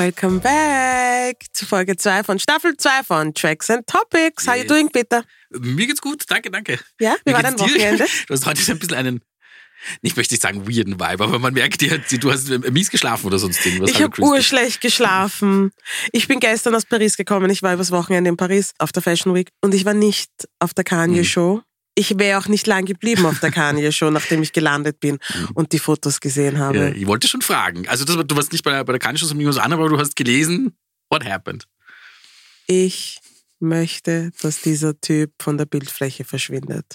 Welcome back zu Folge 2 von Staffel 2 von Tracks and Topics. How you doing, Peter? Mir geht's gut, danke, danke. Ja, wie war dein Wochenende? Du hast heute ein bisschen einen, nicht möchte ich sagen weirden Vibe, aber man merkt dir, du hast mies geschlafen oder sonst irgendwas. Ich habe urschlecht geschlafen. Ich bin gestern aus Paris gekommen. Ich war übers Wochenende in Paris auf der Fashion Week und ich war nicht auf der Kanye mhm. Ich wäre auch nicht lang geblieben auf der Kanye Show, nachdem ich gelandet bin und die Fotos gesehen habe. Ja, ich wollte schon fragen. Also das, du warst nicht bei der, bei der Kanye Show so minus an, aber du hast gelesen, what happened? Ich möchte, dass dieser Typ von der Bildfläche verschwindet.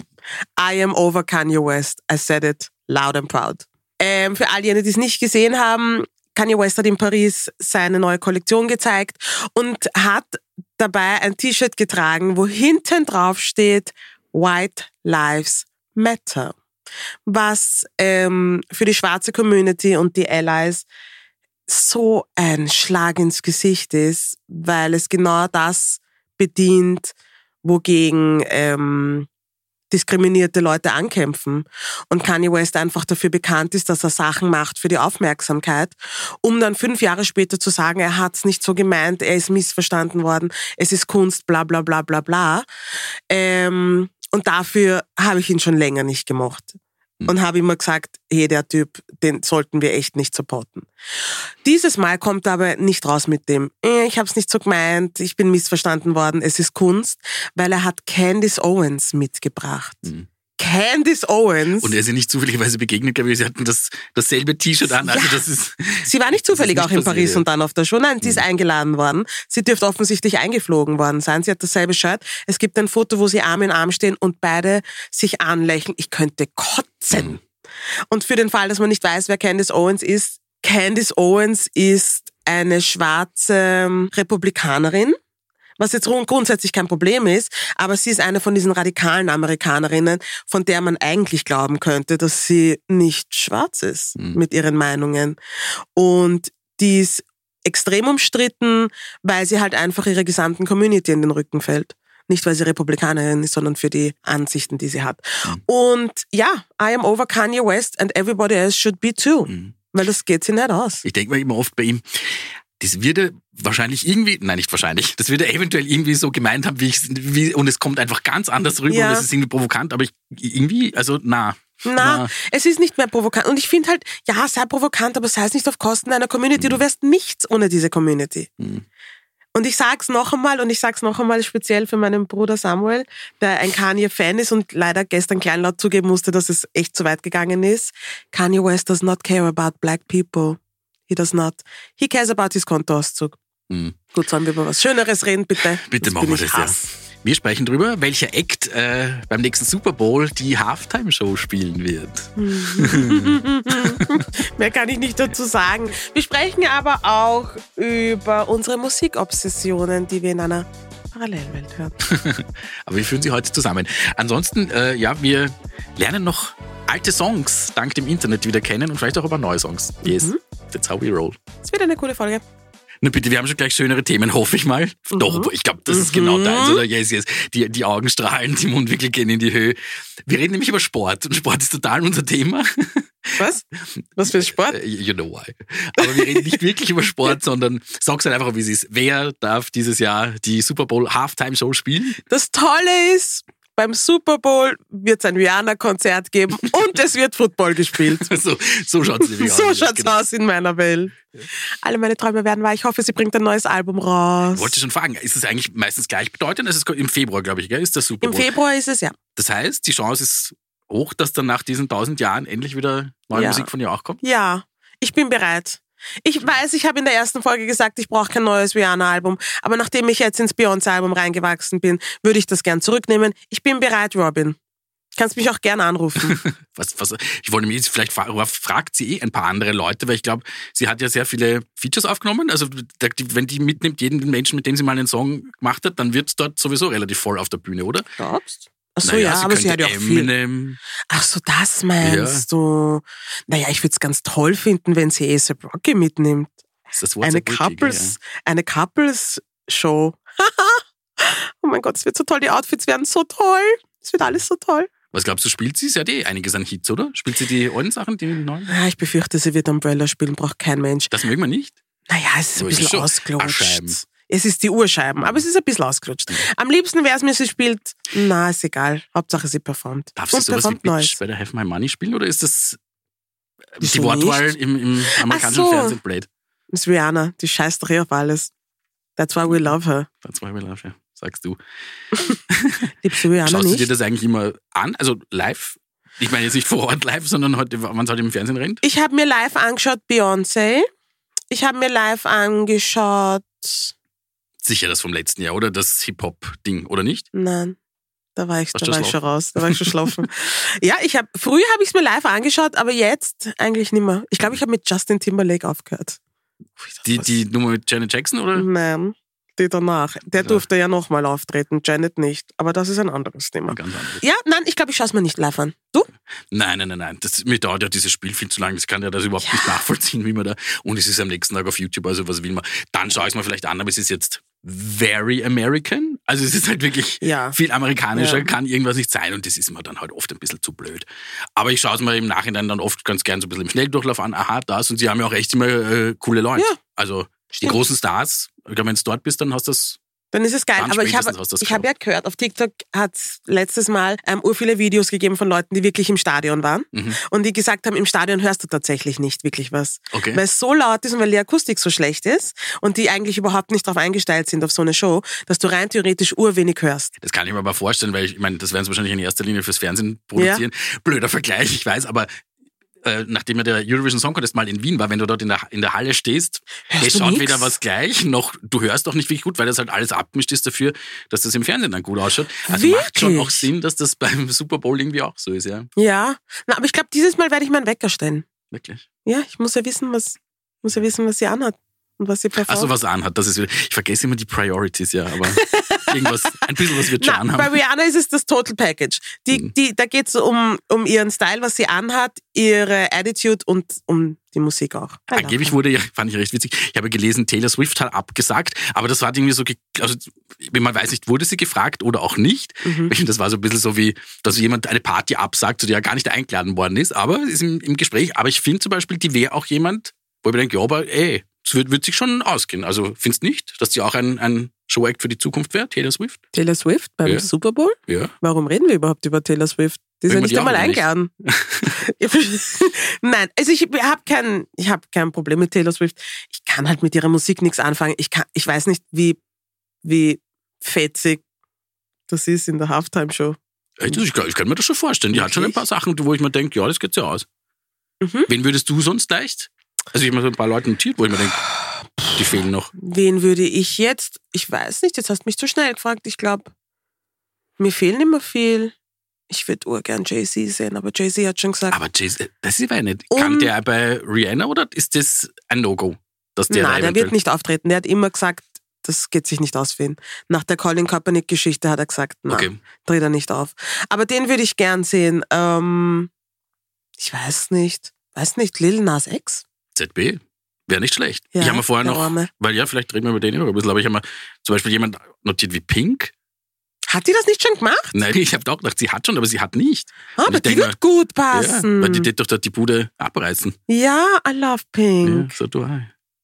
I am over Kanye West. I said it loud and proud. Ähm, für all jene, die es nicht gesehen haben, Kanye West hat in Paris seine neue Kollektion gezeigt und hat dabei ein T-Shirt getragen, wo hinten drauf steht White Lives Matter, was ähm, für die schwarze Community und die Allies so ein Schlag ins Gesicht ist, weil es genau das bedient, wogegen ähm, diskriminierte Leute ankämpfen. Und Kanye West einfach dafür bekannt ist, dass er Sachen macht für die Aufmerksamkeit, um dann fünf Jahre später zu sagen, er hat es nicht so gemeint, er ist missverstanden worden, es ist Kunst, bla bla bla bla bla. Ähm, und dafür habe ich ihn schon länger nicht gemocht. Hm. Und habe immer gesagt, hey, der Typ, den sollten wir echt nicht supporten. Dieses Mal kommt er aber nicht raus mit dem, eh, ich habe es nicht so gemeint, ich bin missverstanden worden, es ist Kunst, weil er hat Candice Owens mitgebracht. Mhm. Candice Owens. Und er ist ja nicht zufälligerweise begegnet, glaube ich. Sie hatten das, dasselbe T-Shirt an. Also das ist, sie war nicht zufällig nicht auch in Paris und dann auf der Show. Nein, sie ist mhm. eingeladen worden. Sie dürfte offensichtlich eingeflogen worden sein. Sie hat dasselbe Shirt. Es gibt ein Foto, wo sie Arm in Arm stehen und beide sich anlächeln. Ich könnte kotzen. Mhm. Und für den Fall, dass man nicht weiß, wer Candice Owens ist, Candice Owens ist eine schwarze Republikanerin was jetzt grundsätzlich kein Problem ist, aber sie ist eine von diesen radikalen Amerikanerinnen, von der man eigentlich glauben könnte, dass sie nicht schwarz ist mhm. mit ihren Meinungen. Und die ist extrem umstritten, weil sie halt einfach ihrer gesamten Community in den Rücken fällt. Nicht, weil sie Republikanerin ist, sondern für die Ansichten, die sie hat. Mhm. Und ja, I am over Kanye West and everybody else should be too. Mhm. Weil das geht sie nicht aus. Ich denke mir immer oft bei ihm, das wird er wahrscheinlich irgendwie, nein, nicht wahrscheinlich, das wird er eventuell irgendwie so gemeint haben, wie ich, wie, und es kommt einfach ganz anders rüber ja. und es ist irgendwie provokant, aber ich, irgendwie, also, na. Na, na, es ist nicht mehr provokant. Und ich finde halt, ja, sei provokant, aber sei es nicht auf Kosten deiner Community. Mhm. Du wärst nichts ohne diese Community. Mhm. Und ich sag's noch einmal und ich sag's noch einmal speziell für meinen Bruder Samuel, der ein Kanye-Fan ist und leider gestern kleinlaut zugeben musste, dass es echt zu weit gegangen ist. Kanye West does not care about black people. He does not. He cares about his Kontoauszug. Mhm. Gut, sollen wir über was Schöneres reden, bitte? Bitte machen wir das, Hass. ja. Wir sprechen darüber, welcher Act äh, beim nächsten Super Bowl die Halftime-Show spielen wird. Mehr kann ich nicht dazu sagen. Wir sprechen aber auch über unsere Musikobsessionen, die wir in einer Parallelwelt hören. aber wir führen sie heute zusammen. Ansonsten, äh, ja, wir lernen noch alte Songs dank dem Internet wieder kennen und vielleicht auch über neue Songs. Yes. Mhm. That's how we roll. Es wird eine coole Folge. Na bitte, wir haben schon gleich schönere Themen, hoffe ich mal. Mhm. Doch, ich glaube, das ist genau mhm. deins, oder? Yes, yes. Die, die Augen strahlen, die Mundwinkel gehen in die Höhe. Wir reden nämlich über Sport und Sport ist total unser Thema. Was? Was für Sport? Äh, you know why. Aber wir reden nicht wirklich über Sport, sondern sag's halt einfach, wie es ist. Wer darf dieses Jahr die Super Bowl Halftime Show spielen? Das Tolle ist, beim Super Bowl wird es ein Rihanna-Konzert geben und es wird Football gespielt. so so schaut es nämlich aus. So schaut es genau. aus in meiner Welt. Alle meine Träume werden wahr. Ich hoffe, sie bringt ein neues Album raus. Wollte schon fragen, ist es eigentlich meistens gleichbedeutend? Es ist im Februar, glaube ich, gell? ist das Super Bowl. Im Februar ist es, ja. Das heißt, die Chance ist hoch, dass dann nach diesen tausend Jahren endlich wieder neue ja. Musik von ihr auch kommt? Ja, ich bin bereit. Ich weiß, ich habe in der ersten Folge gesagt, ich brauche kein neues Rihanna-Album, aber nachdem ich jetzt ins Beyoncé-Album reingewachsen bin, würde ich das gern zurücknehmen. Ich bin bereit, Robin. Kannst mich auch gerne anrufen. was, was, ich wollte mich jetzt vielleicht fragen, fragt sie eh ein paar andere Leute, weil ich glaube, sie hat ja sehr viele Features aufgenommen. Also wenn die mitnimmt, jeden Menschen, mit dem sie mal einen Song gemacht hat, dann wird es dort sowieso relativ voll auf der Bühne, oder? Glaubst? Ach so, naja, ja, aber sie hat ja auch Eminem. viel. Ach so, das meinst ja. du? Naja, ich würde es ganz toll finden, wenn sie ASAP Rocky mitnimmt. Ist das eine Couples, ja. eine Couples Show. oh mein Gott, es wird so toll. Die Outfits werden so toll. Es wird alles so toll. Was glaubst du, spielt sie? Sie hat eh einiges an Hits, oder? Spielt sie die alten Sachen, die neuen? Ja, ich befürchte, sie wird Umbrella spielen, braucht kein Mensch. Das mögen wir nicht? Naja, es ist ein es ist bisschen ausgelutscht. Es ist die Urscheiben, aber es ist ein bisschen ausgelutscht. Am liebsten wäre es mir, sie spielt, na, ist egal. Hauptsache sie performt. Darf sie sowas wie Bitch bei der Have My Money spielen oder ist das äh, Wieso die Wortwahl nicht? im, im amerikanischen so. Fernsehen blöd? Das ist Rihanna, die scheißt doch eh auf alles. That's why we love her. That's why we love you, sagst du. Liebst du Rihanna Schaust du dir nicht? das eigentlich immer an? Also live? Ich meine jetzt nicht vor Ort live, sondern heute, wenn es halt im Fernsehen rennt? Ich habe mir live angeschaut Beyoncé. Ich habe mir live angeschaut. Sicher das vom letzten Jahr, oder? Das Hip-Hop-Ding, oder nicht? Nein, da war ich, Warst da war ich schon raus. Da war ich schon schlafen. ja, ich habe früher habe ich es mir live angeschaut, aber jetzt eigentlich nicht mehr. Ich glaube, ich habe mit Justin Timberlake aufgehört. Die, die Nummer mit Janet Jackson, oder? Nein, die danach. Der Ja. durfte ja nochmal auftreten, Janet nicht. Aber das ist ein anderes Thema. Ganz anderes. Ja, nein, ich glaube, ich schaue es mir nicht live an. Du? Nein, nein, nein, nein. Das, mir dauert ja dieses Spiel viel zu lange. Das kann ja das überhaupt nicht nachvollziehen, wie man da. Und es ist am nächsten Tag auf YouTube, also was will man. Dann schaue ich es mir vielleicht an, aber es ist jetzt very American. Also es ist halt wirklich Ja. viel amerikanischer, Ja. kann irgendwas nicht sein. Und das ist mir dann halt oft ein bisschen zu blöd. Aber ich schaue es mir im Nachhinein dann oft ganz gern so ein bisschen im Schnelldurchlauf an. Aha, das. Und sie haben ja auch echt immer äh, coole Leute. Ja. Also die Stimmt. großen Stars. Ich glaube, wenn du dort bist, dann hast du das. Dann ist es geil. Dann Aber ich habe ich hab ja gehört, auf TikTok hat es letztes Mal ähm, ur viele Videos gegeben von Leuten, die wirklich im Stadion waren Mhm. und die gesagt haben, im Stadion hörst du tatsächlich nicht wirklich was. Okay. Weil es so laut ist und weil die Akustik so schlecht ist und die eigentlich überhaupt nicht darauf eingestellt sind auf so eine Show, dass du rein theoretisch urwenig hörst. Das kann ich mir aber vorstellen, weil ich, ich meine, das werden sie wahrscheinlich in erster Linie fürs Fernsehen produzieren. Blöder Vergleich, ich weiß, aber äh, nachdem ja der Eurovision Song Contest mal in Wien war, wenn du dort in der, in der Halle stehst, Hörst es schaut nix? weder was gleich, noch du hörst auch nicht wirklich gut, weil das halt alles abgemischt ist dafür, dass das im Fernsehen dann gut ausschaut. Also macht schon Wirklich? auch Sinn, dass das beim Super Bowl irgendwie auch so ist, ja. Ja, Na, aber ich glaube, dieses Mal werde ich meinen Wecker stellen. Wirklich. Ja, ich muss ja wissen, was, muss ja wissen, was sie anhat und was sie performt. Also was er anhat, das ist ich vergesse immer die Priorities, ja, aber irgendwas, ein bisschen was schon Na, bei anhaben. Rihanna ist es das Total Package. Die, Mhm. die, da geht es um, um ihren Style, was sie anhat, ihre Attitude und um die Musik auch. I love Angeblich wurde ja, fand ich recht witzig, ich habe gelesen, Taylor Swift hat abgesagt, aber das war irgendwie so, also man weiß nicht, wurde sie gefragt oder auch nicht. Mhm. Das war so ein bisschen so wie, dass jemand eine Party absagt, zu der er gar nicht eingeladen worden ist, aber ist im, im Gespräch. Aber ich finde zum Beispiel, die wäre auch jemand, wo ich mir denke, ja, aber ey, wird, wird sich schon ausgehen. Also findest nicht, dass die auch ein, ein Show-Act für die Zukunft wäre, Taylor Swift? Taylor Swift beim Ja. Super Bowl? Ja. Warum reden wir überhaupt über Taylor Swift? Die wir nicht einmal eingeladen. Nein, also ich habe kein, ich hab kein Problem mit Taylor Swift. Ich kann halt mit ihrer Musik nichts anfangen. Ich, kann, ich weiß nicht, wie, wie fetzig das ist in der Halftime-Show. Echt? Ich, kann- ich kann mir das schon vorstellen. Die hat schon ein paar Sachen, wo ich mir denke, ja, das geht ja aus. Mhm. Wen würdest du sonst leicht? Also ich habe mir so ein paar Leute notiert, wo ich mir denke, die fehlen noch. Wen würde ich jetzt? Ich weiß nicht, jetzt hast du mich zu schnell gefragt. Ich glaube, mir fehlen immer viel. Ich würde urgern Jay-Z sehen, aber Jay-Z hat schon gesagt, Aber Jay das ist aber nicht. Um- Kann der bei Rihanna oder ist das ein No-Go? Dass der nein, der wird nicht auftreten. Der hat immer gesagt, das geht sich nicht aus für ihn. Nach der Colin Kaepernick-Geschichte hat er gesagt, nein, Okay. dreht er nicht auf. Aber den würde ich gern sehen. Ähm, ich weiß nicht. Weiß nicht, Lil Nas X? ZB. Wäre nicht schlecht. Ja, ich habe mir vorher noch, Arme. weil ja, vielleicht reden wir über den noch ein bisschen, aber ich habe mir zum Beispiel jemand notiert wie Pink. Hat die das nicht schon gemacht? Nein, ich habe auch gedacht, sie hat schon, aber sie hat nicht. Ah, Und aber ich die wird gut Ja, passen. weil die tät doch da die Bude abreißen. Ja, I love Pink. Ja, so du auch.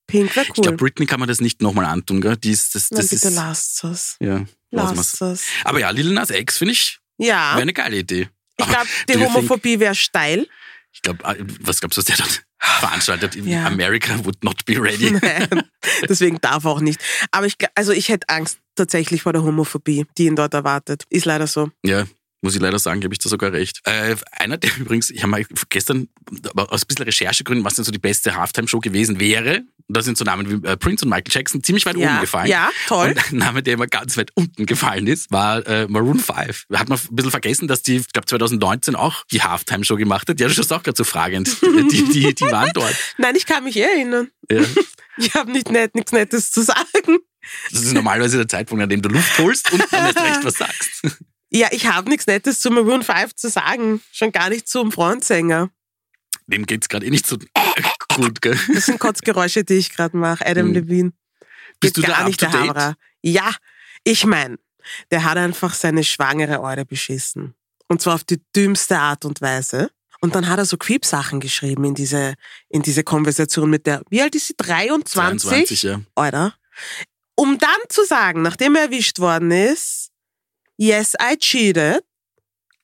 Pink wäre Ich cool. glaube, Britney kann man das nicht nochmal antun, gell? Die ist, das, Nein, das bitte ist, lasst es. ja. Lasst es. Aber ja, Lil Nas X finde ich, Ja, wäre eine geile Idee. ich glaube, die do Homophobie wäre steil. Ich glaube, was glaubst du, was der dort veranstaltet? Ja. America would not be ready. Nein, Deswegen darf auch nicht. Aber ich, also ich hätte Angst tatsächlich vor der Homophobie, die ihn dort erwartet. Ist leider so. Ja, muss ich leider sagen, gebe ich da sogar recht. Äh, einer, der übrigens, ich habe mal gestern aus ein bisschen Recherchegründen, was denn so die beste Halftime-Show gewesen wäre. Da sind so Namen wie äh, Prince und Michael Jackson ziemlich weit oben Ja, gefallen. ja, toll. Und ein Name, der immer ganz weit unten gefallen ist, war äh, Maroon 5. Hat man ein bisschen vergessen, dass die, ich glaube 2019 auch die Halftime-Show gemacht hat. Ja, du schaust auch gerade so fragend. Die, die, die waren dort. Nein, ich kann mich erinnern. Ja. Ich habe nicht nett, nichts Nettes zu sagen. Das ist normalerweise der Zeitpunkt, an dem du Luft holst und dann erst recht was sagst. Ja, ich habe nichts Nettes zu Maroon 5 zu sagen. Schon gar nicht zum Frontsänger. Dem geht's gerade eh nicht so gut, gell? Das sind Kotzgeräusche, die ich gerade mache. Adam Hm. Levine. Bist Geht du gar nicht der? Hammerer. Ja, ich mein, der hat einfach seine schwangere Eure beschissen. Und zwar auf die dümmste Art und Weise. Und dann hat er so Creep-Sachen geschrieben in diese, in diese Konversation mit der, wie alt ist sie? 23? 22, ja. Alter. Um dann zu sagen, nachdem er erwischt worden ist, yes, I cheated,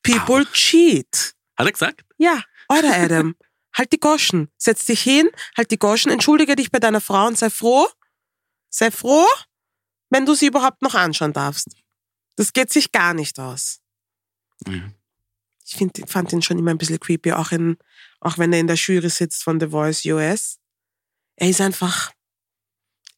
people cheat. Hat er gesagt? Ja, Alter Adam, halt die Goschen. Setz dich hin, halt die Goschen, entschuldige dich bei deiner Frau und sei froh, sei froh, wenn du sie überhaupt noch anschauen darfst. Das geht sich gar nicht aus. Mhm. Ich find, fand ihn schon immer ein bisschen creepy, auch, in, auch wenn er in der Jury sitzt von The Voice US. Er ist einfach,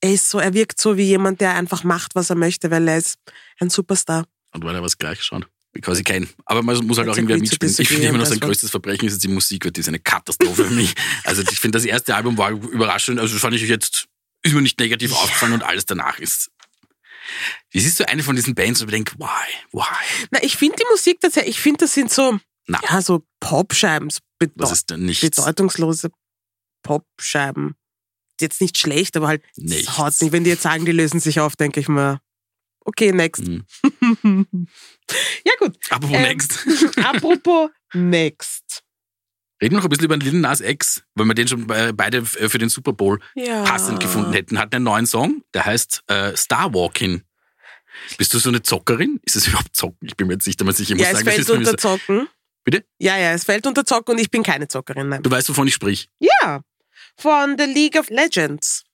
er ist so, er wirkt so wie jemand, der einfach macht, was er möchte, weil er ist ein Superstar. Und weil er was gleich schaut. Quasi kein. Aber man muss halt auch to mitspielen. Ich finde immer noch sein größtes Verbrechen ist jetzt die Musik, die ist eine Katastrophe für mich. Also ich finde, das erste Album war überraschend. Also das fand ich jetzt, ist mir nicht negativ aufgefallen und alles danach ist. Wie siehst du eine von diesen Bands und du denkst, why, why? Na, ich finde die Musik tatsächlich, ich finde, das sind so, Na. ja, so Popscheiben, so bedeu Was ist denn nichts? bedeutungslose Popscheiben. Jetzt nicht schlecht, aber halt, Nichts. das haut nicht. Wenn die jetzt sagen, die lösen sich auf, denke ich mir, okay, next. Mhm. ja, gut. Apropos Ähm, Next. Apropos next. Reden wir noch ein bisschen über den Lil Nas X, weil wir den schon beide äh, für den Super Bowl Ja. passend gefunden hätten. Hat einen neuen Song, der heißt äh, Star Walking. Bist du so eine Zockerin? Ist es überhaupt Zocken? Ich bin mir jetzt nicht einmal sicher. Ich muss Ja, es sagen, das fällt unter Zocken. Bitte? Ja, ja, es fällt unter Zocken und ich bin keine Zockerin. Nein. Du weißt, wovon ich sprich. Ja, von The League of Legends.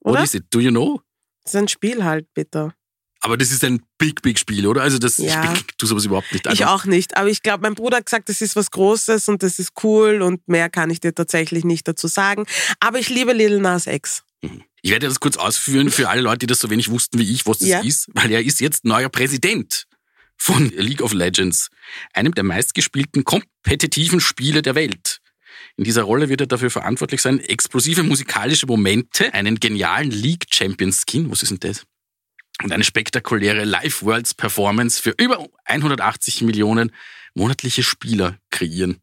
What Oder? is it? Do you know? Das ist ein Spiel halt, bitte. Aber das ist ein big, big Spiel, oder? Also das Ja. ich tu sowas überhaupt nicht. Ich Also, auch nicht. Aber ich glaube, mein Bruder hat gesagt, das ist was Großes und das ist cool und mehr kann ich dir tatsächlich nicht dazu sagen. Aber ich liebe Lil Nas X. Ich werde das kurz ausführen für alle Leute, die das so wenig wussten wie ich, was das Ja. ist, weil er ist jetzt neuer Präsident von League of Legends, einem der meistgespielten kompetitiven Spiele der Welt. In dieser Rolle wird er dafür verantwortlich sein, explosive musikalische Momente, einen genialen League Champion Skin, was ist denn das? Und eine spektakuläre Live Worlds Performance für über 180 Millionen monatliche Spieler kreieren.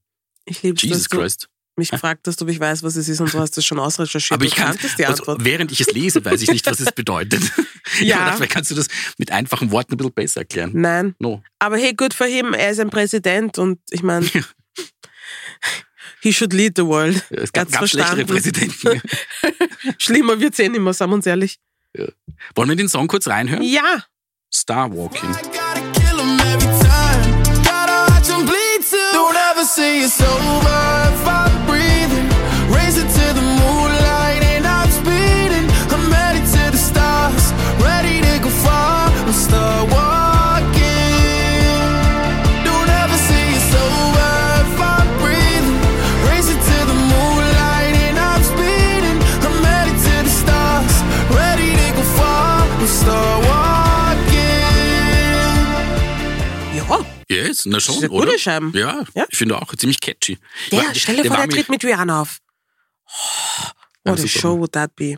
Ich liebe es, Jesus Christ. mich gefragt hast, ob ich weiß, was es ist und du hast das schon ausrecherchiert. Aber ich kann, die also, während ich es lese, weiß ich nicht, was es bedeutet. Ja. Vielleicht kannst du das mit einfachen Worten ein bisschen besser erklären. Nein. No. Aber hey, good for him. Er ist ein Präsident und ich meine, he should lead the world. Es Er gab, gab schlechtere. Präsidenten. Schlimmer wird's eh nicht mehr, sagen wir uns ehrlich. Wollen wir den Song kurz reinhören? Ja. Star Walking. I Ja. Yes, na schon, Das ist oder? gute Scheiben. Ja, Ja. ich finde auch ziemlich catchy. Der, War- stell dir vor, der tritt mit Rihanna auf. Oh, what a show would that be?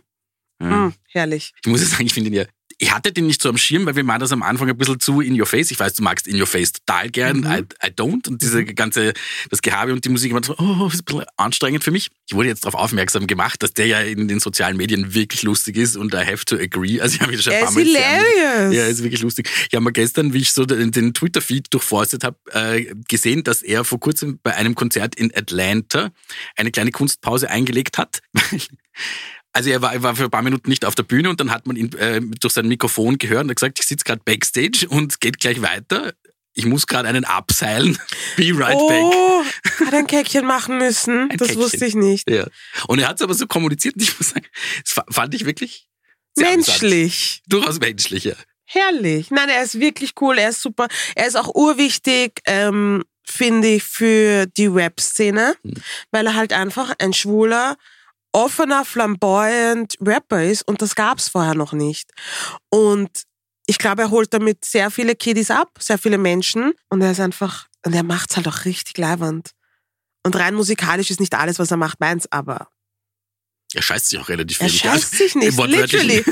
Ja. Mm, herrlich. Ich muss ja sagen, ich finde ihn ja. Ich hatte den nicht so am Schirm, weil wir waren das am Anfang ein bisschen zu in your face. Ich weiß, du magst in your face total gern. Mhm. I, I don't. Und diese ganze, das Gehabe und die Musik war so, oh, ist ein bisschen anstrengend für mich. Ich wurde jetzt darauf aufmerksam gemacht, dass der ja in den sozialen Medien wirklich lustig ist und I have to agree. Also ich habe ihn schon ein paar ist Mal hilarious. Ja, ist wirklich lustig. Ich habe mal gestern, wie ich so den, den Twitter-Feed durchforstet habe, äh, gesehen, dass er vor kurzem bei einem Konzert in Atlanta eine kleine Kunstpause eingelegt hat. Also er war, er war für ein paar Minuten nicht auf der Bühne und dann hat man ihn äh, durch sein Mikrofon gehört und hat gesagt, ich sitze gerade backstage und geht gleich weiter. Ich muss gerade einen abseilen. Be right back. oh, hat ein Käckchen machen müssen. Ein das Käckchen. wusste ich nicht. Ja. Und er hat es aber so kommuniziert und ich muss sagen, das fa- fand ich wirklich. Menschlich. Durchaus menschlich, ja. Herrlich. Nein, er ist wirklich cool. Er ist super. Er ist auch urwichtig, ähm, finde ich, für die Rap-Szene, Hm. weil er halt einfach ein schwuler, offener, flamboyant Rapper ist und das gab's vorher noch nicht. Und ich glaube, er holt damit sehr viele Kiddies ab, sehr viele Menschen und er ist einfach, und er macht's halt auch richtig leibend. Und rein musikalisch ist nicht alles, was er macht, meins, aber Er scheißt sich auch relativ er wenig. scheißt sich nicht, literally.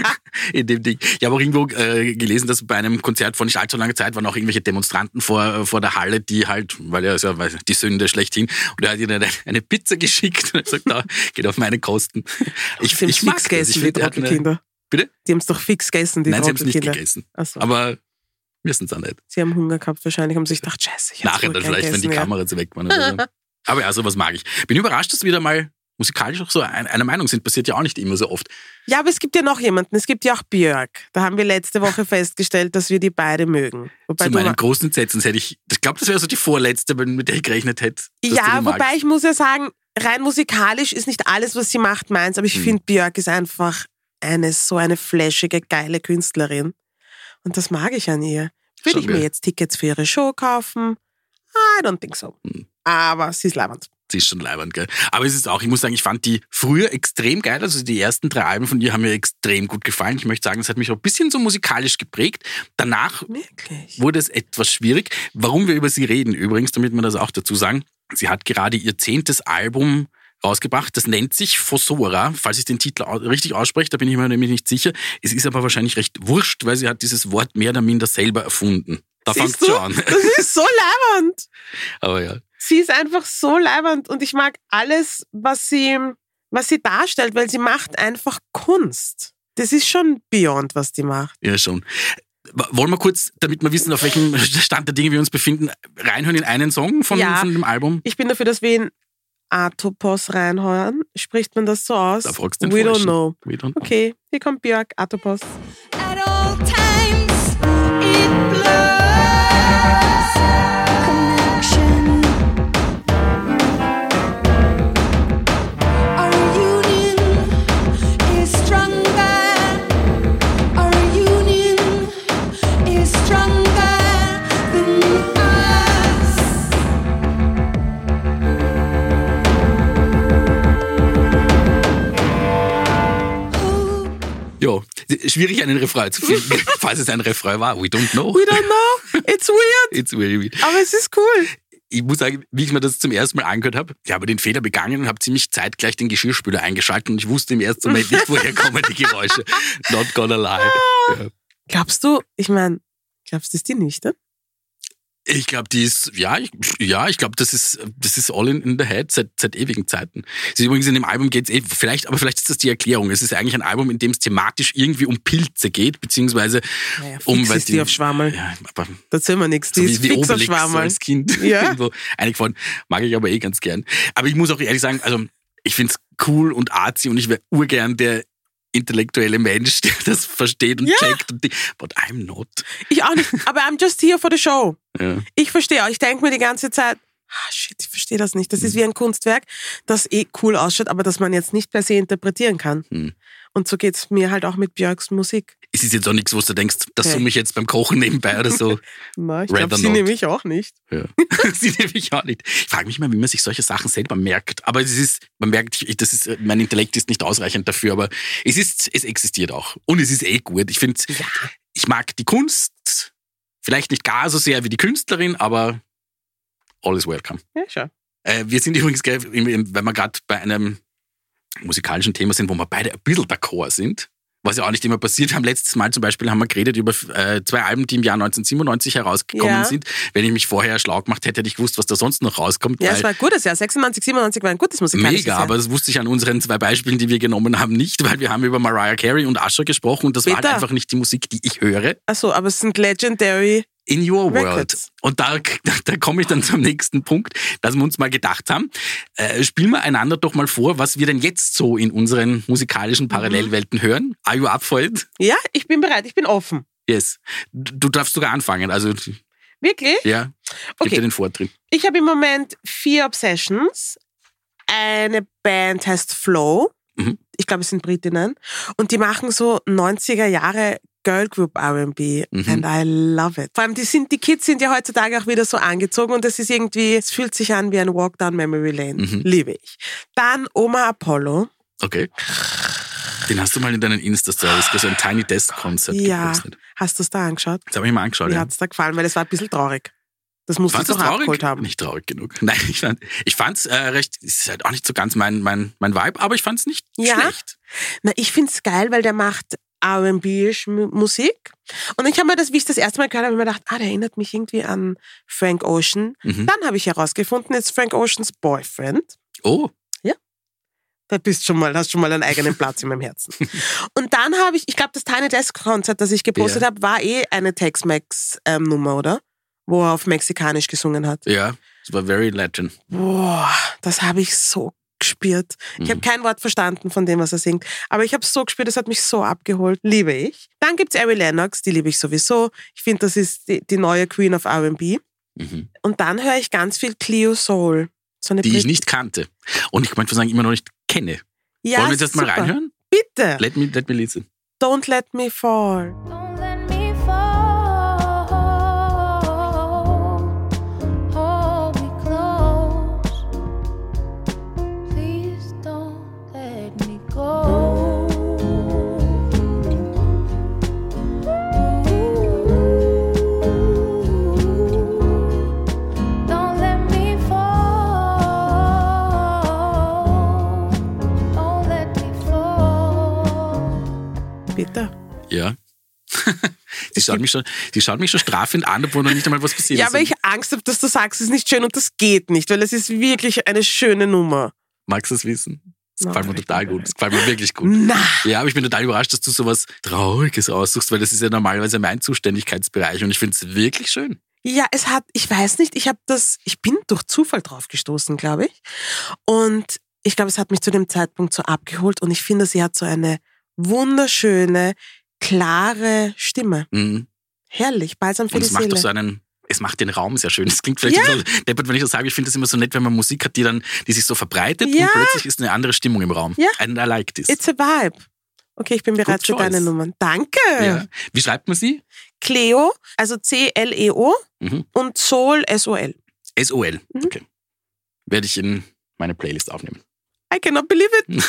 in dem Ding. Ich habe auch irgendwo äh, gelesen, dass bei einem Konzert vor nicht allzu langer Zeit waren auch irgendwelche Demonstranten vor, vor der Halle, die halt, weil er ist ja nicht, die Sünde schlechthin, und er hat ihnen eine, eine Pizza geschickt und er hat gesagt, da geht auf meine Kosten. Ich, Die ich mag fix das. gegessen, Ich die er hat eine- Trottelkinder. Bitte? Die haben's doch fix gegessen, die Nein, sie haben es nicht gegessen. So. Aber wissen es auch nicht. Sie haben Hunger gehabt wahrscheinlich, haben sich gedacht, scheiße, ich Nachher dann vielleicht, wenn die gegessen, ja. Kameras weg waren. Oder so. Aber ja, sowas mag ich. Bin überrascht, dass wir wieder mal musikalisch auch so ein- einer Meinung sind. Passiert ja auch nicht immer so oft. Ja, aber es gibt ja noch jemanden. Es gibt ja auch Björk. Da haben wir letzte Woche festgestellt, dass wir die beide mögen. Wobei Zu ma- großen Entsetzen hätte ich, ich glaube, das wäre so die vorletzte, mit der ich gerechnet hätte. ja, wobei ich muss ja sagen, rein musikalisch ist nicht alles, was sie macht, meins. Aber ich Hm. finde, Björk ist einfach eine so eine flashige, geile Künstlerin. Und das mag ich an ihr. Würde ich mir geil. jetzt Tickets für ihre Show kaufen? I don't think so. Hm. Aber sie ist leibend. Sie ist schon leibend, gell? Aber es ist auch, ich muss sagen, ich fand die früher extrem geil. Also die ersten drei Alben von ihr haben mir extrem gut gefallen. Ich möchte sagen, es hat mich auch ein bisschen so musikalisch geprägt. Danach Wirklich. wurde es etwas schwierig. Warum wir über sie reden übrigens, damit wir das auch dazu sagen. Sie hat gerade ihr zehntes Album rausgebracht. Das nennt sich Fossora, falls ich den Titel richtig ausspreche, da bin ich mir nämlich nicht sicher. Es ist aber wahrscheinlich recht wurscht, weil sie hat dieses Wort mehr oder minder selber erfunden. Da fängt schon an. Das ist so leibend. Aber ja. Sie ist einfach so leibend und ich mag alles, was sie, was sie darstellt, weil sie macht einfach Kunst. Das ist schon beyond, was die macht. Ja, schon. Wollen wir kurz, damit wir wissen, auf welchem Stand der Dinge wir uns befinden, reinhören in einen Song von, Ja. von dem Album? Ich bin dafür, dass wir in Atopos reinhören. Spricht man das so aus? Da fragst du den We don't know. We don't know. Okay, hier kommt Björk, Atopos. At all times, schwierig einen Refrain zu finden, falls es ein Refrain war. We don't know. We don't know. It's weird. It's very weird. Aber es ist cool. Ich muss sagen, wie ich mir das zum ersten Mal angehört habe, ich habe den Fehler begangen und habe ziemlich zeitgleich den Geschirrspüler eingeschaltet und ich wusste im ersten Moment nicht, woher kommen die Geräusche. Not gonna lie. Ja. Glaubst du, ich meine, glaubst du, ist die nüchtern? Ich glaube, die ist, ja, ich, ja, ich glaube, das ist, das ist all in, in the head seit, seit ewigen Zeiten. Es ist übrigens in dem Album geht's eh, vielleicht, aber vielleicht ist das die Erklärung. Es ist eigentlich ein Album, in dem es thematisch irgendwie um Pilze geht, beziehungsweise Naja, um, weil ist die auf Schwammerl. Ja, aber Da sind wir nichts. Die so ist wie, wie fix auf Obelix so Schwammerl. als Kind Ja. eingefallen. Mag ich aber eh ganz gern. Aber ich muss auch ehrlich sagen, also ich find's cool und arzi und ich wäre urgern der intellektuelle Mensch, der das versteht und Ja. checkt. Und die, but I'm not. Ich auch nicht. Aber I'm just here for the show. Ja. Ich verstehe auch. Ich denke mir die ganze Zeit, ah shit, ich verstehe das nicht. Das Mhm. ist wie ein Kunstwerk, das eh cool ausschaut, aber das man jetzt nicht per se interpretieren kann. Hm. Und so geht's mir halt auch mit Björks Musik. Es ist jetzt auch nichts, wo du denkst, das summe ich jetzt beim Kochen nebenbei oder so. Na, ich glaube, sie nehme ich auch nicht. Ja. Sie nehme ich auch nicht. Ich frage mich mal, wie man sich solche Sachen selber merkt. Aber es ist, man merkt, das ist, mein Intellekt ist nicht ausreichend dafür, aber es ist, es existiert auch. Und es ist eh gut. Ich finde, ich mag die Kunst, vielleicht nicht gar so sehr wie die Künstlerin, aber all is welcome. Ja, schon. Äh, wir sind übrigens, wenn wir gerade bei einem musikalischen Thema sind, wo wir beide ein bisschen d'accord sind, was ja auch nicht immer passiert. Wir haben letztes Mal zum Beispiel haben wir geredet über äh, zwei Alben, die im Jahr 1997 herausgekommen Ja. sind. Wenn ich mich vorher schlau gemacht hätte, hätte ich gewusst, was da sonst noch rauskommt. Ja, es war ein gutes Jahr. 96, 97 war ein gutes musikalisches Mega, Jahr. aber das wusste ich an unseren zwei Beispielen, die wir genommen haben, nicht, weil wir haben über Mariah Carey und Usher gesprochen und das war halt einfach nicht die Musik, die ich höre. Achso, aber es sind legendary. In Your World. Records. Und da, da, da komme ich dann zum nächsten Punkt, dass wir uns mal gedacht haben, äh, spielen wir einander doch mal vor, was wir denn jetzt so in unseren musikalischen Parallelwelten hören. Are you up for it? Ja, ich bin bereit, ich bin offen. Yes. Du darfst sogar anfangen. Also, Wirklich? ja, gib Okay. dir den Vortritt. Ich habe im Moment vier Obsessions. Eine Band heißt Flow. Mhm. Ich glaube, es sind Britinnen. Und die machen so 90er Jahre Girl Group R&B. Mhm. And I love it. Vor allem, die, sind, die Kids sind ja heutzutage auch wieder so angezogen und das ist irgendwie, es fühlt sich an wie ein Walk down Memory Lane. Mhm. Liebe ich. Dann Oma Apollo. Okay. Den hast du mal in deinen Insta-Stories, so ein Tiny Desk Konzert Ja. gepostet. Hast du es da angeschaut? Das habe ich mir angeschaut. Wie Ja. hat's da gefallen? Weil es war ein bisschen traurig. Das musst du doch traurig? abgeholt haben. Nicht traurig genug. Nein, ich fand ich fand's äh, recht, ist halt auch nicht so ganz mein, mein, mein Vibe, aber ich fand's nicht Ja? schlecht. Na, ich find's geil, weil der macht R&B-isch Mu- Musik. Und ich habe mir das, wie ich das erste Mal gehört habe, mir gedacht, ah, der erinnert mich irgendwie an Frank Ocean. Mhm. Dann habe ich herausgefunden, jetzt Frank Oceans Boyfriend. Oh, Da bist schon mal, hast schon mal einen eigenen Platz in meinem Herzen. Und dann habe ich, ich glaube, das Tiny Desk Konzert, das ich gepostet Ja. habe, war eh eine Tex-Mex-Nummer, oder? Wo er auf Mexikanisch gesungen hat. ja. Das war very Latin. Boah, das habe ich so gespürt. Ich Mhm. habe kein Wort verstanden von dem, was er singt. Aber ich habe es so gespürt, das hat mich so abgeholt. Liebe ich. Dann gibt's Ari Lennox, die liebe ich sowieso. Ich finde, das ist die, die neue Queen of R&B. Mhm. Und dann höre ich ganz viel Cleo Soul. So eine Die ich Brit- nicht kannte. Und ich möchte sagen, immer noch nicht kenne. Ja, Wollen wir jetzt mal reinhören? Bitte. Let me, let me listen. Don't let me fall. Schaut mich schon, sie schaut mich schon strafend an, obwohl noch nicht einmal was passiert Ja, ist. aber ich Angst habe, dass du sagst, es ist nicht schön und das geht nicht, weil es ist wirklich eine schöne Nummer. Magst du es wissen? Das gefällt mir total gut. Das gefällt mir wirklich gut. Na, Ja, aber ich bin total überrascht, dass du sowas Trauriges aussuchst, weil das ist ja normalerweise mein Zuständigkeitsbereich und ich finde es wirklich schön. Ja, es hat, ich weiß nicht, ich habe das, ich bin durch Zufall drauf gestoßen, glaube ich. Und ich glaube, es hat mich zu dem Zeitpunkt so abgeholt und ich finde, sie hat so eine wunderschöne, klare Stimme. Mhm. Herrlich, balsam für Und die es macht Seele. doch so einen, es macht den Raum sehr schön. Es klingt vielleicht Ja. so deppert, wenn ich das sage. Ich finde das immer so nett, wenn man Musik hat, die dann, die sich so verbreitet Ja. und plötzlich ist eine andere Stimmung im Raum. Ja. And I like this. It's a vibe. Okay, ich bin bereit für choice. deine Nummern. Danke. ja. Wie schreibt man sie? Cleo, also C-L-E-O Mhm. und Soul, S-O-L. S-O-L. Mhm. Okay. Werde ich in meine Playlist aufnehmen. I cannot believe it. In-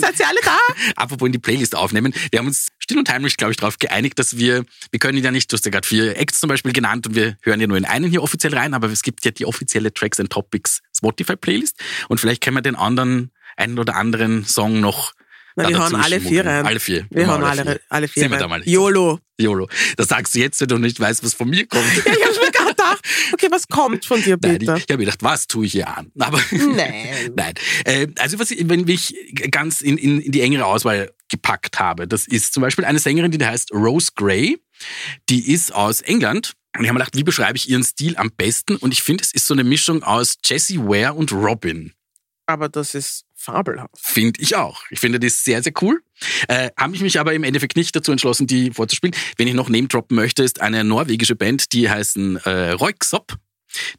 seid ihr alle da? Apropos in die Playlist aufnehmen. Wir haben uns still und heimlich, glaube ich, darauf geeinigt, dass wir, wir können ja nicht, du hast ja gerade vier Acts zum Beispiel genannt und wir hören ja nur in einen hier offiziell rein, aber es gibt ja die offizielle Tracks and Topics Spotify Playlist und vielleicht können wir den anderen, einen oder anderen Song noch Na, wir dazu alle vier rein. Alle vier. Wir hauen Immer alle, alle vier Sehen wir da mal. YOLO. YOLO. Das sagst du jetzt, wenn du nicht weißt, was von mir kommt. Ja, ich hab's mir gedacht. Okay, was kommt von dir, Nein, ich, ich habe gedacht, was tue ich hier an? Aber Nein. Nein. Äh, also was ich, wenn ich ganz in, in, in die engere Auswahl gepackt habe, das ist zum Beispiel eine Sängerin, die heißt Rose Gray. Die ist aus England. Und ich habe mir gedacht, wie beschreibe ich ihren Stil am besten? Und ich finde, es ist so eine Mischung aus Jessie Ware und Robin. Aber das ist fabelhaft. Finde ich auch. Ich finde das sehr, sehr cool. Äh, habe ich mich aber im Endeffekt nicht dazu entschlossen, die vorzuspielen. Wenn ich noch name droppen möchte, ist eine norwegische Band, die heißen äh, Roixop.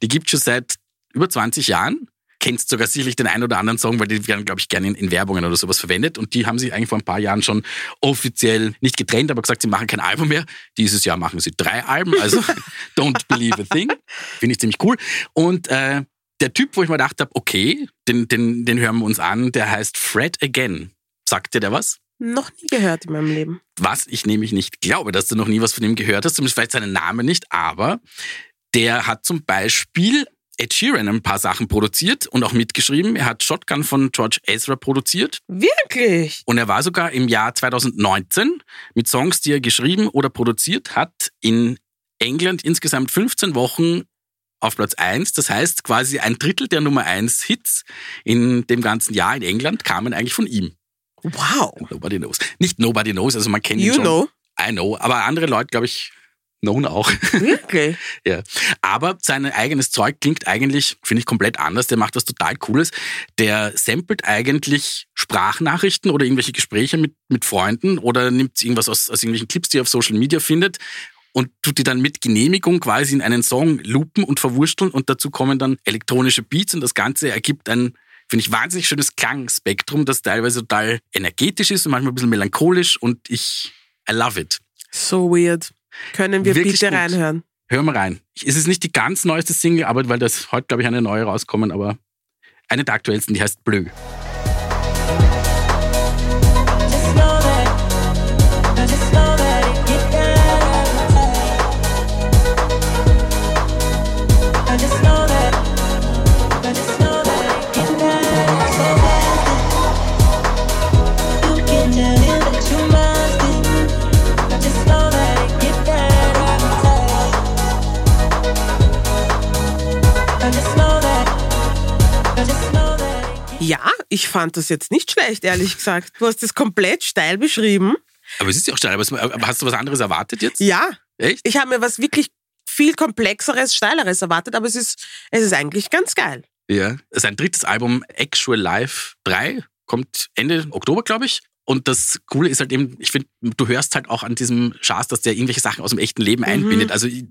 Die gibt schon seit über 20 Jahren. Kennst sogar sicherlich den einen oder anderen Song, weil die werden, glaube ich, gerne in, in Werbungen oder sowas verwendet. Und die haben sich eigentlich vor ein paar Jahren schon offiziell nicht getrennt, aber gesagt, sie machen kein Album mehr. Dieses Jahr machen sie drei Alben, also Don't Believe a Thing. Finde ich ziemlich cool. Und äh, der Typ, wo ich mir gedacht habe, okay, den, den, den hören wir uns an, der heißt Fred Again. Sagt dir der was? Noch nie gehört in meinem Leben. Was ich nämlich nicht glaube, dass du noch nie was von ihm gehört hast, zumindest vielleicht seinen Namen nicht, aber der hat zum Beispiel Ed Sheeran ein paar Sachen produziert und auch mitgeschrieben. Er hat Shotgun von George Ezra produziert Wirklich? und er war sogar im Jahr 2019 mit Songs, die er geschrieben oder produziert hat, in England insgesamt 15 Wochen auf Platz 1. Das heißt, quasi ein Drittel der Nummer 1 Hits in dem ganzen Jahr in England kamen eigentlich von ihm. Wow. Nobody knows. Nicht nobody knows, also man kennt ihn You schon. know. I know, aber andere Leute, glaube ich, known auch. Wirklich? ja. Aber sein eigenes Zeug klingt eigentlich, finde ich, komplett anders. Der macht was total Cooles. Der samplet eigentlich Sprachnachrichten oder irgendwelche Gespräche mit, mit Freunden oder nimmt irgendwas aus, aus irgendwelchen Clips, die er auf Social Media findet und tut die dann mit Genehmigung quasi in einen Song loopen und verwursteln und dazu kommen dann elektronische Beats und das Ganze ergibt ein, finde ich, wahnsinnig schönes Klangspektrum, das teilweise total energetisch ist und manchmal ein bisschen melancholisch und ich, I love it. So weird. Können wir Wirklich bitte gut. reinhören? Hör mal rein. Es ist nicht die ganz neueste Single, aber weil das heute, glaube ich, eine neue rauskommen, aber eine der aktuellsten, die heißt Bleu. Ja, ich fand das jetzt nicht schlecht, ehrlich gesagt. Du hast das komplett steil beschrieben. Aber es ist ja auch steil. Aber hast du was anderes erwartet jetzt? Ja, Echt? ich habe mir was wirklich viel komplexeres, steileres erwartet, aber es ist, es ist eigentlich ganz geil. Ja. Sein drittes Album Actual Life 3 kommt Ende Oktober, glaube ich. Und das Coole ist halt eben, ich finde, du hörst halt auch an diesem Chars, dass der irgendwelche Sachen aus dem echten Leben Mhm. einbindet. Also I,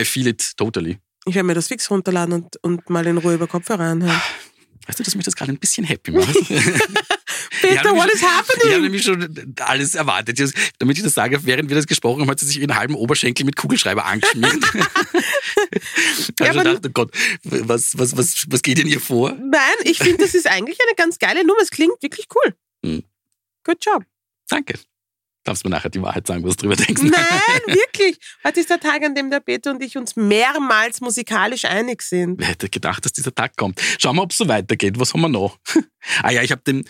I feel it totally. Ich werde mir das fix runterladen und, und mal in Ruhe über Kopfhörer anhören. Weißt du, dass mich das gerade ein bisschen happy macht? Peter, what is Ich habe happening? nämlich schon alles erwartet. Damit ich das sage, während wir das gesprochen haben, hat sie sich ihren halben Oberschenkel mit Kugelschreiber angeschmiert. ich Ja, habe aber- gedacht, oh Gott, was, was, was, was geht denn hier vor? Nein, ich finde, das ist eigentlich eine ganz geile Nummer. Es klingt wirklich cool. Hm. Good job. Danke. Darfst mir nachher die Wahrheit sagen, was du drüber denkst? Nein, wirklich. Heute ist der Tag, an dem der Peter und ich uns mehrmals musikalisch einig sind. Wer hätte gedacht, dass dieser Tag kommt? Schauen wir, ob es so weitergeht. Was haben wir noch? ah ja, ich habe den,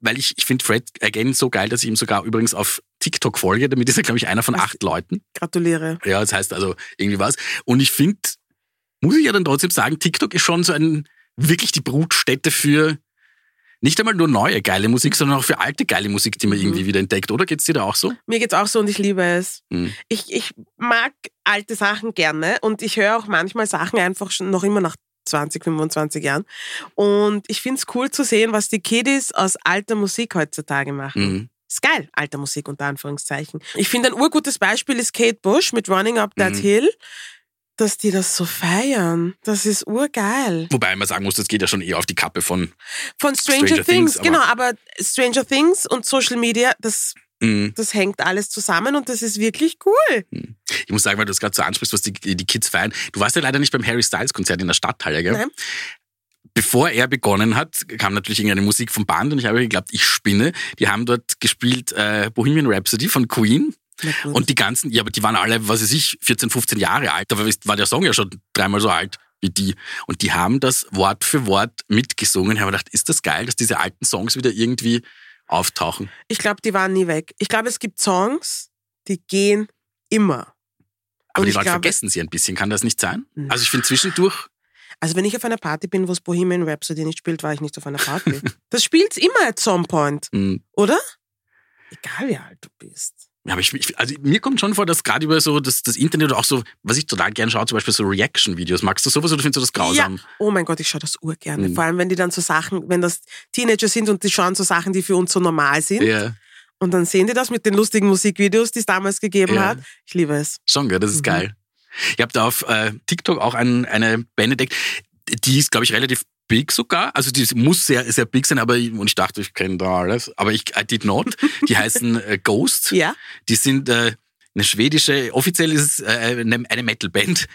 weil ich, ich finde Fred Again so geil, dass ich ihm sogar übrigens auf TikTok folge. Damit ist er, glaube ich, einer von Was? acht Leuten. Gratuliere. Ja, das heißt also irgendwie was. Und ich finde, muss ich ja dann trotzdem sagen, TikTok ist schon so ein, wirklich die Brutstätte für nicht einmal nur neue geile Musik, sondern auch für alte geile Musik, die man Mhm. irgendwie wieder entdeckt. Oder geht's dir da auch so? Mir geht's auch so und ich liebe es. Mhm. Ich, ich mag alte Sachen gerne und ich höre auch manchmal Sachen einfach schon noch immer nach 20, 25 Jahren. Und ich find's cool zu sehen, was die Kiddies aus alter Musik heutzutage machen. Mhm. Ist geil, alter Musik unter Anführungszeichen. Ich finde ein urgutes Beispiel ist Kate Bush mit Running Up That Mhm. Hill, dass die das so feiern. Das ist urgeil. Wobei man sagen muss, das geht ja schon eher auf die Kappe von. Von Stranger, Stranger Things, Things, aber- genau, aber Stranger Things und Social Media, das, Mhm. das hängt alles zusammen und das ist wirklich cool. Ich muss sagen, weil du es gerade so ansprichst, was die, die Kids feiern. Du warst ja leider nicht beim Harry Styles Konzert in der Stadthalle, gell? Nein. Bevor er begonnen hat, kam natürlich irgendeine Musik vom Band und ich habe geglaubt, ich spinne. Die haben dort gespielt äh, Bohemian Rhapsody von Queen. Und die ganzen, ja, aber die waren alle, was weiß ich, 14, 15 Jahre alt. Da war der Song ja schon dreimal so alt wie die. Und die haben das Wort für Wort mitgesungen. Ich habe gedacht, ist das geil, dass diese alten Songs wieder irgendwie auftauchen? Ich glaube, die waren nie weg. Ich glaube, es gibt Songs, die gehen immer. Aber Und die Leute glaube- vergessen sie ein bisschen. Kann das nicht sein? Nein. Also ich finde zwischendurch, Also wenn ich auf einer Party bin, wo es Bohemian Rhapsody nicht spielt, war ich nicht auf einer Party. das spielt's immer at some point, mh, oder? Egal wie alt du bist. Ja, aber ich, ich, also mir kommt schon vor, dass gerade über so das, das Internet oder auch so, was ich total gern schaue, zum Beispiel so Reaction-Videos. Magst du sowas oder findest du das grausam? Ja. Oh mein Gott, ich schaue das urgerne. Mhm. Vor allem, wenn die dann so Sachen, wenn das Teenager sind und die schauen so Sachen, die für uns so normal sind. Ja, Und dann sehen die das mit den lustigen Musikvideos, die es damals gegeben Ja. hat. Ich liebe es. schon, gell? das ist Mhm. geil. Ich habe da auf äh, TikTok auch ein, eine Band entdeckt, die ist, glaube ich, relativ big sogar. Also die muss sehr, sehr big sein, aber ich, und ich dachte, ich kenne da alles. Aber ich I did not. Die heißen äh, Ghost. Ja. Die sind äh, eine schwedische, offiziell ist es äh, eine, eine Metal-Band.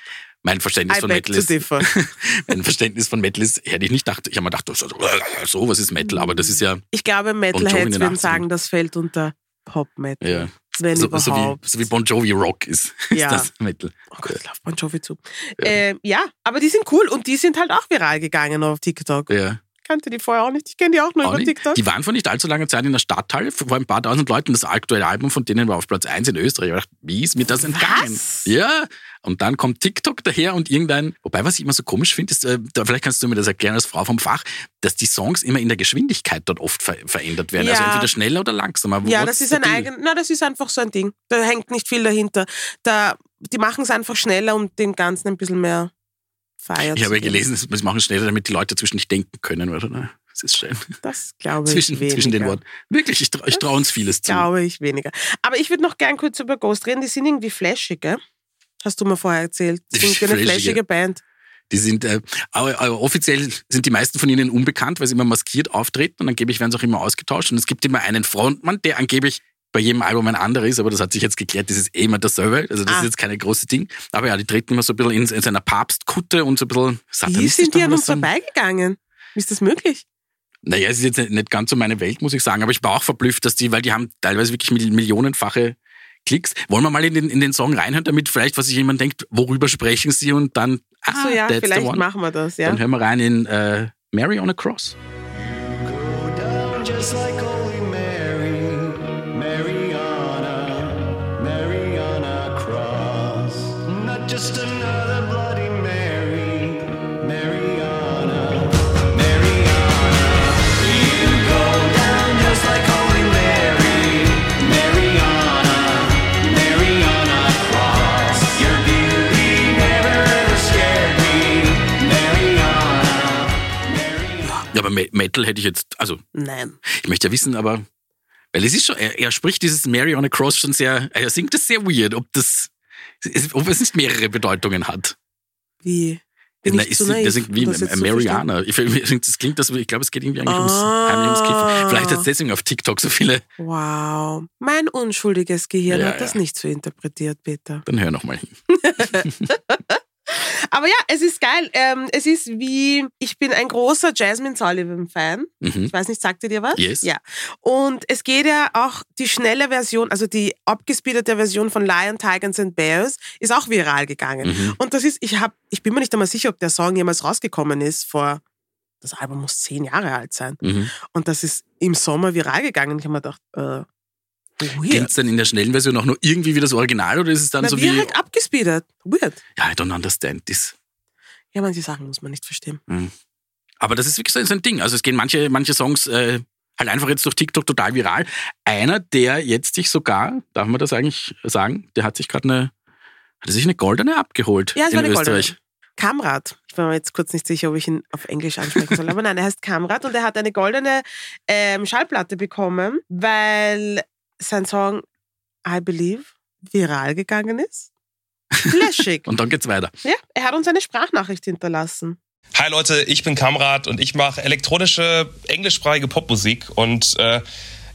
Mein Verständnis I von Metal ist, mein Verständnis von Metal ist, hätte ich nicht gedacht, ich habe mir gedacht, ist so, was ist Metal? Aber das ist ja, Ich glaube, Metalheads den würden 80ern. sagen, das fällt unter Pop-Metal. ja. Wenn So, so, wie, überhaupt. so wie Bon Jovi Rock ist, Ja. ist das Metal. Oh Gott, ich lauf Bon Jovi zu. Ja. Ja. Ähm, ja, aber die sind cool und die sind halt auch viral gegangen auf TikTok. Ja. Kannte die vorher auch nicht. Ich kenne die auch nur Auch über nicht. TikTok. Die waren vor nicht allzu langer Zeit in der Stadthalle, vor ein paar tausend Leuten. Das aktuelle Album von denen war auf Platz 1 in Österreich. Ich dachte, wie ist mir das entgangen? Was? Ja. Und dann kommt TikTok daher und irgendein, wobei was ich immer so komisch finde, ist, äh, da, vielleicht kannst du mir das erklären als Frau vom Fach, dass die Songs immer in der Geschwindigkeit dort oft ver verändert werden. Also Ja. entweder schneller oder langsamer. ja, What's das ist ein eigen, na, das ist einfach so ein Ding. Da hängt nicht viel dahinter. Da, die machen es einfach schneller, um dem Ganzen ein bisschen mehr Feier Ich habe ja gelesen, sie machen schneller, damit die Leute zwischen nicht denken können, oder? Das ist schön. Das glaube ich Zwischen, weniger. zwischen den Worten. Wirklich, ich, trau- ich traue uns vieles zu. Glaube ich weniger. Aber ich würde noch gern kurz über Ghost reden. Die sind irgendwie flashig, gell? Hast du mir vorher erzählt. Die sind eine Flashige. flashige Band. Die sind, äh, aber, aber offiziell sind die meisten von ihnen unbekannt, weil sie immer maskiert auftreten und angeblich werden sie auch immer ausgetauscht. Und es gibt immer einen Frontmann, der angeblich bei jedem Album ein anderer ist, aber das hat sich jetzt geklärt, das ist eh immer dasselbe. Also das Ah. ist jetzt keine große Ding. Aber ja, die treten immer so ein bisschen in, in seiner Papstkutte und so ein bisschen Wie satanistisch. sind die an uns vorbeigegangen? Wie ist das möglich? Naja, es ist jetzt nicht- nicht ganz so meine Welt, muss ich sagen, aber ich war auch verblüfft, dass die, weil die haben teilweise wirklich mil- millionenfache Klicks. Wollen wir mal in den, in den Song reinhören, damit vielleicht, was sich jemand denkt, worüber sprechen sie und dann, ah, Ach so, ja, that's the vielleicht one. machen wir das, ja. Dann hören wir rein in äh, Mary on a Cross. Go down just like Metal hätte ich jetzt, also Nein. ich möchte ja wissen, aber weil es ist schon, er, er spricht dieses Mary on a Cross schon sehr, er singt das sehr weird, ob das, ob es nicht mehrere Bedeutungen hat. Wie? Bin Na, ist, sie- naiv, das ist wie das? Mariana. Ich, ich- das klingt, das, ich glaube, es geht irgendwie eigentlich ums, Ah. ums Kiffen. Vielleicht hat es deswegen auf TikTok so viele. Wow. Mein unschuldiges Gehirn Ja, hat das ja. nicht so interpretiert, Peter. Dann hör nochmal hin. Aber ja, es ist geil. Ähm, es ist wie, ich bin ein großer Jasmine Sullivan-Fan. Mhm. Ich weiß nicht, sagt ihr dir was? Yes. Ja. Und es geht ja auch die schnelle Version, also die abgespeedete Version von Lion, Tigers and Bears, ist auch viral gegangen. Mhm. Und das ist, ich hab, ich bin mir nicht einmal sicher, ob der Song jemals rausgekommen ist vor, das Album muss zehn Jahre alt sein. Mhm. Und das ist im Sommer viral gegangen. Ich habe mir gedacht, äh, Weird. es dann in der schnellen Version auch nur irgendwie wie das Original oder ist es dann Na, so wie halt abgespeedet. Weird. ja, I don't understand this. Ja, manche Sachen muss man nicht verstehen. Aber das ist wirklich so so ein Ding. Also es gehen manche, manche Songs äh, halt einfach jetzt durch TikTok total viral. Einer, der jetzt sich sogar, darf man das eigentlich sagen, der hat sich gerade eine, hat er sich eine goldene abgeholt Ja, es in war eine Österreich. goldene. Kamrat. Ich war mir jetzt kurz nicht sicher, ob ich ihn auf Englisch ansprechen soll. Aber nein, er heißt Kamrat und er hat eine goldene ähm, Schallplatte bekommen, weil sein Song I Believe viral gegangen ist. Flashig. Und dann geht's weiter. ja, er hat uns eine Sprachnachricht hinterlassen. Hi Leute, ich bin Kamrat und ich mache elektronische englischsprachige Popmusik und äh,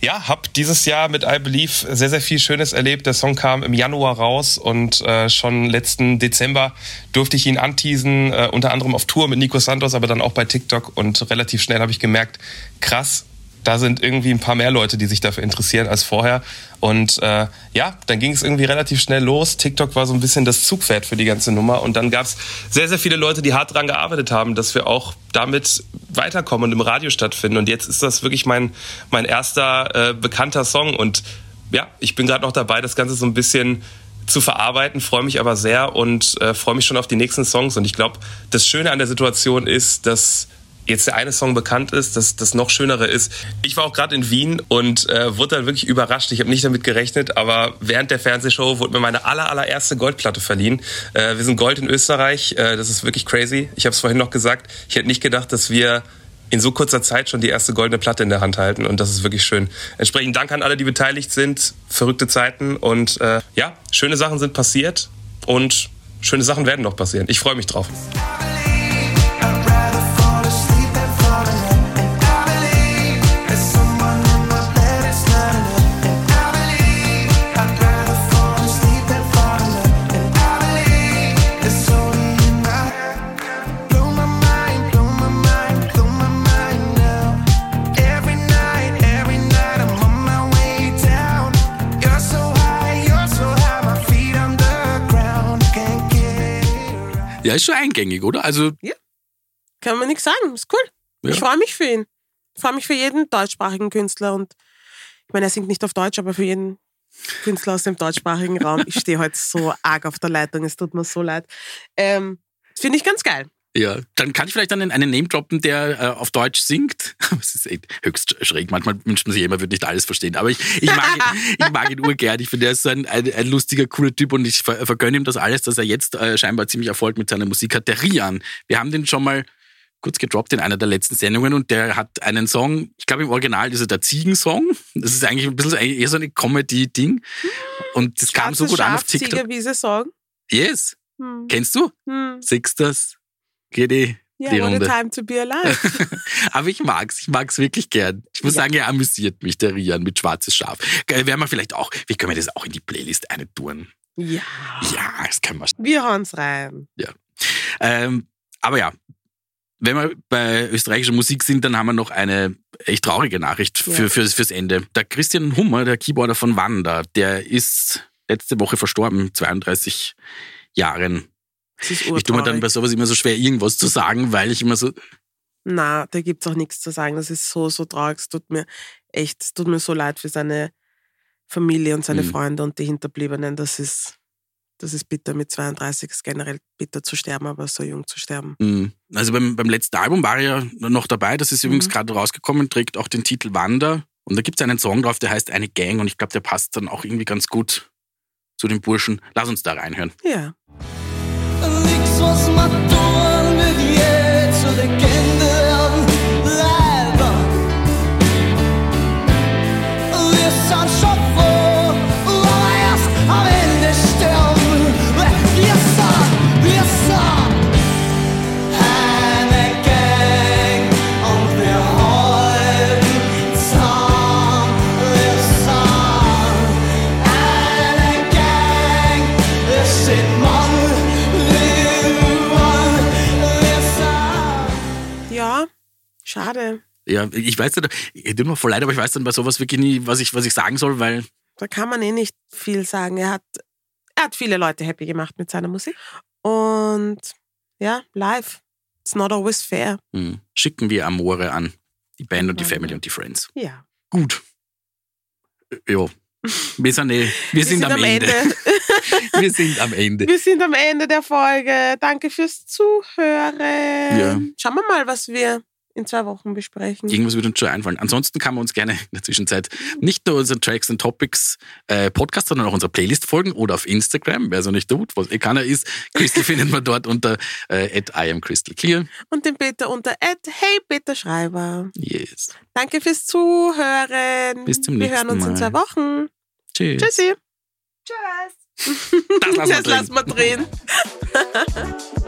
ja, habe dieses Jahr mit I Believe sehr, sehr viel Schönes erlebt. Der Song kam im Januar raus und äh, schon letzten Dezember durfte ich ihn anteasen, äh, unter anderem auf Tour mit Nico Santos, aber dann auch bei TikTok und relativ schnell habe ich gemerkt, krass, da sind irgendwie ein paar mehr Leute, die sich dafür interessieren als vorher. Und äh, ja, dann ging es irgendwie relativ schnell los. TikTok war so ein bisschen das Zugpferd für die ganze Nummer. Und dann gab es sehr, sehr viele Leute, die hart dran gearbeitet haben, dass wir auch damit weiterkommen und im Radio stattfinden. Und jetzt ist das wirklich mein, mein erster äh, bekannter Song. Und ja, ich bin gerade noch dabei, das Ganze so ein bisschen zu verarbeiten, freue mich aber sehr und äh, freue mich schon auf die nächsten Songs. Und ich glaube, das Schöne an der Situation ist, dass jetzt der eine Song bekannt ist, dass das noch schönere ist. Ich war auch gerade in Wien und äh, wurde dann wirklich überrascht. Ich habe nicht damit gerechnet, aber während der Fernsehshow wurde mir meine aller, allererste Goldplatte verliehen. Äh, wir sind Gold in Österreich. Äh, das ist wirklich crazy. Ich habe es vorhin noch gesagt. Ich hätte nicht gedacht, dass wir in so kurzer Zeit schon die erste goldene Platte in der Hand halten und das ist wirklich schön. Entsprechend Dank an alle, die beteiligt sind. Verrückte Zeiten und äh, ja, schöne Sachen sind passiert und schöne Sachen werden noch passieren. Ich freue mich drauf. Ja, ist schon eingängig, oder? Also, Kann man nichts sagen. Ist cool. Ja. Ich freue mich für ihn. Ich freue mich für jeden deutschsprachigen Künstler und ich meine, er singt nicht auf Deutsch, aber für jeden Künstler aus dem deutschsprachigen Raum. Ich stehe heute so arg auf der Leitung, es tut mir so leid. Ähm, das Finde ich ganz geil. Ja, dann kann ich vielleicht einen, einen Name droppen, der äh, auf Deutsch singt. Das ist echt höchst schräg. Manchmal wünscht man sich immer, würde nicht alles verstehen. Aber ich, ich, mag, ihn, ich mag ihn urgern. Ich finde, er ist so ein, ein, ein lustiger, cooler Typ und ich ver vergönne ihm das alles, dass er jetzt äh, scheinbar ziemlich Erfolg mit seiner Musik hat. Der Rian. Wir haben den schon mal kurz gedroppt in einer der letzten Sendungen und der hat einen Song, ich glaube im Original ist er der Ziegensong. Das ist eigentlich ein bisschen eher so eine Comedy-Ding. Und das kam so gut an auf Schaf, TikTok. Ziegerwiese Song. Yes. Hm. Kennst du? Hm. Sixters. GD. Ja, die what a Runde. time to be alive. Aber ich mag's, ich mag's wirklich gern. Ich muss Ja. sagen, er amüsiert mich, der Rian mit Schwarzes Schaf. Werden wir vielleicht auch, wie können wir das auch in die Playlist eine tun? ja. Ja, das können wir. Wir hauen's rein. Ähm, aber ja, wenn wir bei österreichischer Musik sind, dann haben wir noch eine echt traurige Nachricht für, Ja. fürs, fürs Ende. Der Christian Hummer, der Keyboarder von Wanda, der ist letzte Woche verstorben, 32 Jahren. Ich tue mir dann bei sowas immer so schwer, irgendwas zu sagen, weil ich immer so, Na, da gibt's auch nichts zu sagen. Das ist so, so traurig. Es tut mir echt, es tut mir so leid für seine Familie und seine Mhm. Freunde und die Hinterbliebenen. Das ist, das ist bitter. Mit 32 ist generell bitter zu sterben, aber so jung zu sterben. Mhm. Also beim, beim letzten Album war er ja noch dabei, das ist übrigens Mhm. gerade rausgekommen, trägt auch den Titel Wander. Und da gibt es einen Song drauf, der heißt Eine Gang und ich glaube, der passt dann auch irgendwie ganz gut zu den Burschen. Lass uns da reinhören. Ja. Nix, was Schade. Ja, ich weiß nicht, ich tut mir voll leid, aber ich weiß dann bei sowas wirklich nie, was ich, was ich sagen soll, weil Da kann man eh nicht viel sagen. Er hat, er hat viele Leute happy gemacht mit seiner Musik. Und ja, live. It's not always fair. hm, schicken wir Amore an. Die Band und die Ja. Family und die Friends. Ja. Gut. Ja. Wir sind, eh, wir sind, am, Ende. wir sind am Ende. Wir sind am Ende der Folge. Danke fürs Zuhören. Ja. Schauen wir mal, was wir in zwei Wochen besprechen. Irgendwas wird uns schon einfallen. Ansonsten kann man uns gerne in der Zwischenzeit nicht nur unseren Tracks and Topics äh, Podcast, sondern auch unserer Playlist folgen oder auf Instagram, wer so nicht tut, was eh keiner ist. Crystal findet man dort unter äh, at I am Crystal Clear. Und den Peter unter Ed Hey Peter Schreiber. Yes. Danke fürs Zuhören. Bis zum Wir hören uns nächsten in Mal. zwei Wochen. Tschüss. Tschüssi. Tschüss. Das lassen wir drin. lassen wir drehen.